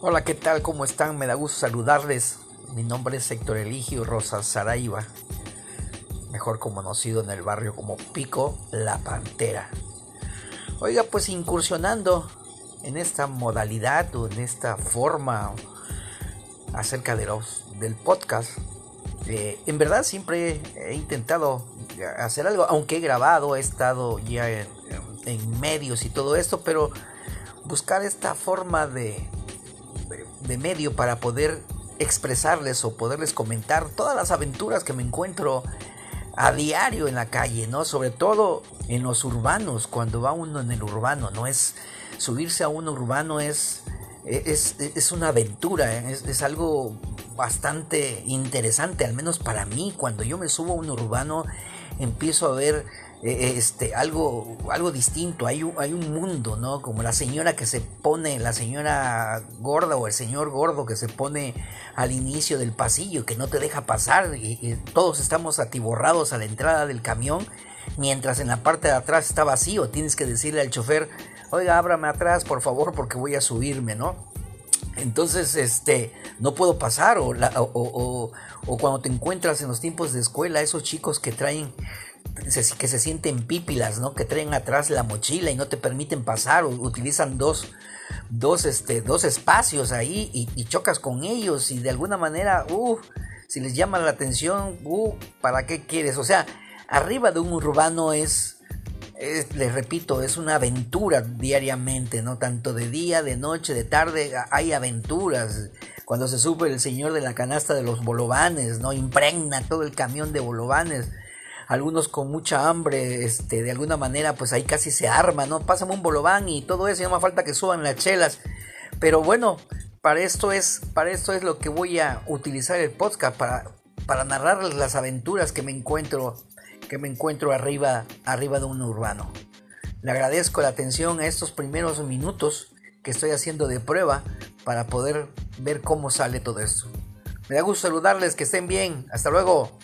Hola, ¿qué tal? ¿Cómo están? Me da gusto saludarles. Mi nombre es Héctor Eligio Rosa Saraiva, mejor conocido en el barrio como Pico la Pantera. Oiga, pues incursionando en esta modalidad o en esta forma acerca de los, del podcast, eh, en verdad siempre he intentado hacer algo, aunque he grabado, he estado ya en medios y todo esto, pero buscar esta forma de de medio para poder expresarles o poderles comentar todas las aventuras que me encuentro a diario en la calle, ¿no? Sobre todo en los urbanos, cuando va uno en el urbano, ¿no? Es subirse a un urbano es, es, es una aventura, ¿eh? es, es, algo bastante interesante, al menos para mí, cuando yo me subo a un urbano empiezo a ver este, algo, algo distinto, hay un, hay un mundo, ¿no? Como la señora que se pone, la señora gorda o el señor gordo que se pone al inicio del pasillo, que no te deja pasar, y, todos estamos atiborrados a la entrada del camión, mientras en la parte de atrás está vacío, tienes que decirle al chofer, oiga, ábrame atrás, por favor, porque voy a subirme, ¿no? Entonces, este, no puedo pasar, o, o, o cuando te encuentras en los tiempos de escuela, esos chicos que traen que se sienten pípilas, ¿no? Que traen atrás la mochila y no te permiten pasar o utilizan dos, dos, este, dos espacios ahí y, chocas con ellos y de alguna manera, uh, si les llama la atención, uh, ¿para qué quieres? O sea, arriba de un urbano es, es, les repito, es una aventura diariamente, ¿no? Tanto de día, de noche, de tarde, hay aventuras. Cuando se sube el señor de la canasta de los bolovanes, ¿no? Impregna todo el camión de bolovanes algunos con mucha hambre, este, de alguna manera, pues ahí casi se arma, ¿no? Pásame un bolobán y todo eso, y no me falta que suban las chelas. Pero bueno, para esto es, para esto es lo que voy a utilizar el podcast, para, para narrarles las aventuras que me encuentro, que me encuentro arriba, arriba de un urbano. Le agradezco la atención a estos primeros minutos que estoy haciendo de prueba para poder ver cómo sale todo esto. Me da gusto saludarles, que estén bien. Hasta luego.